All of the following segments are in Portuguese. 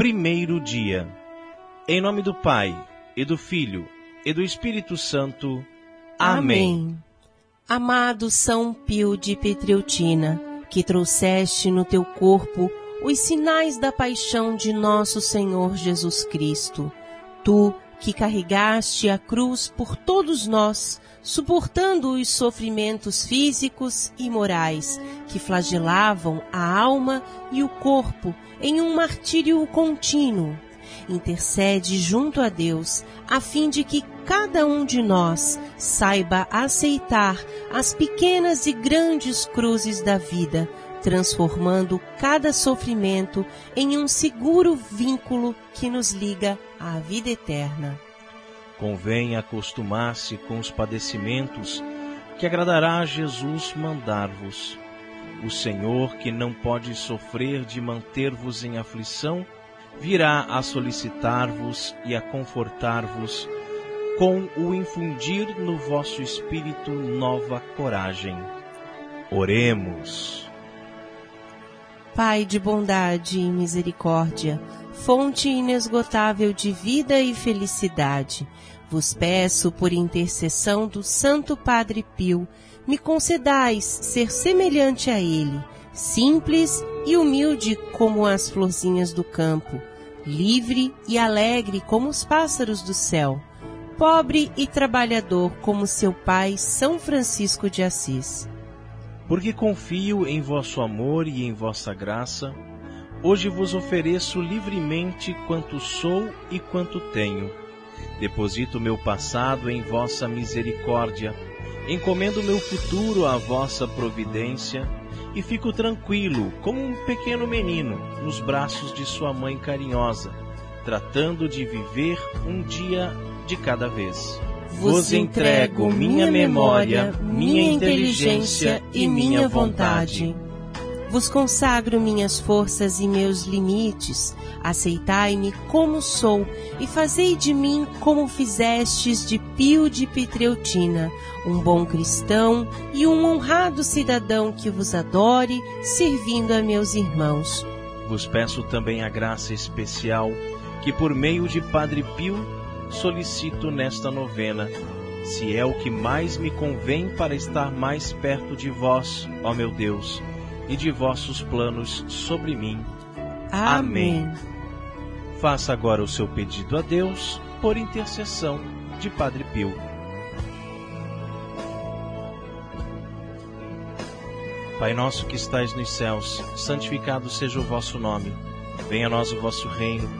primeiro dia. Em nome do Pai, e do Filho, e do Espírito Santo. Amém. Amém. Amado São Pio de Petreutina, que trouxeste no teu corpo os sinais da paixão de nosso Senhor Jesus Cristo, tu que carregaste a cruz por todos nós, suportando os sofrimentos físicos e morais que flagelavam a alma e o corpo em um martírio contínuo. Intercede junto a Deus, a fim de que cada um de nós saiba aceitar as pequenas e grandes cruzes da vida, transformando cada sofrimento em um seguro vínculo que nos liga à vida eterna. Convém acostumar-se com os padecimentos que agradará a Jesus mandar-vos. O Senhor, que não pode sofrer de manter-vos em aflição, virá a solicitar-vos e a confortar-vos com o infundir no vosso espírito nova coragem. Oremos. Pai de bondade e misericórdia, fonte inesgotável de vida e felicidade, vos peço por intercessão do Santo Padre Pio, me concedais ser semelhante a ele, simples e humilde como as florzinhas do campo, livre e alegre como os pássaros do céu, pobre e trabalhador como seu pai São Francisco de Assis porque confio em vosso amor e em vossa graça, hoje vos ofereço livremente quanto sou e quanto tenho. Deposito meu passado em vossa misericórdia, encomendo meu futuro à vossa providência e fico tranquilo como um pequeno menino nos braços de sua mãe carinhosa, tratando de viver um dia de cada vez vos entrego minha memória, minha inteligência e minha vontade. Vos consagro minhas forças e meus limites. Aceitai-me como sou e fazei de mim como fizestes de Pio de Pitreutina, um bom cristão e um honrado cidadão que vos adore, servindo a meus irmãos. Vos peço também a graça especial que por meio de Padre Pio solicito nesta novena, se é o que mais me convém para estar mais perto de vós, ó meu Deus, e de vossos planos sobre mim. Amém. Amém. Faça agora o seu pedido a Deus por intercessão de Padre Pio. Pai nosso que estais nos céus, santificado seja o vosso nome. Venha a nós o vosso reino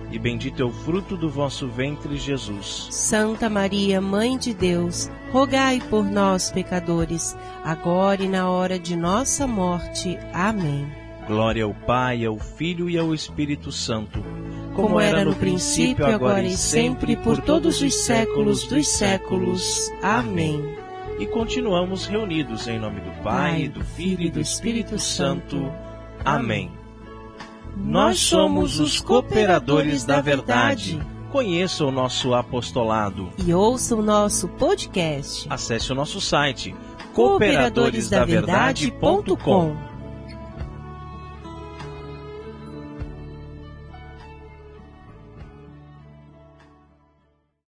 e bendito é o fruto do vosso ventre, Jesus. Santa Maria, Mãe de Deus, rogai por nós, pecadores, agora e na hora de nossa morte. Amém. Glória ao Pai, ao Filho e ao Espírito Santo, como, como era no princípio, agora e sempre, por todos os séculos dos séculos. Amém. E continuamos reunidos em nome do Pai, do Filho e do Espírito Santo. Amém. Nós somos os cooperadores da verdade. Conheça o nosso apostolado e ouça o nosso podcast. Acesse o nosso site cooperadoresdaverdade.com.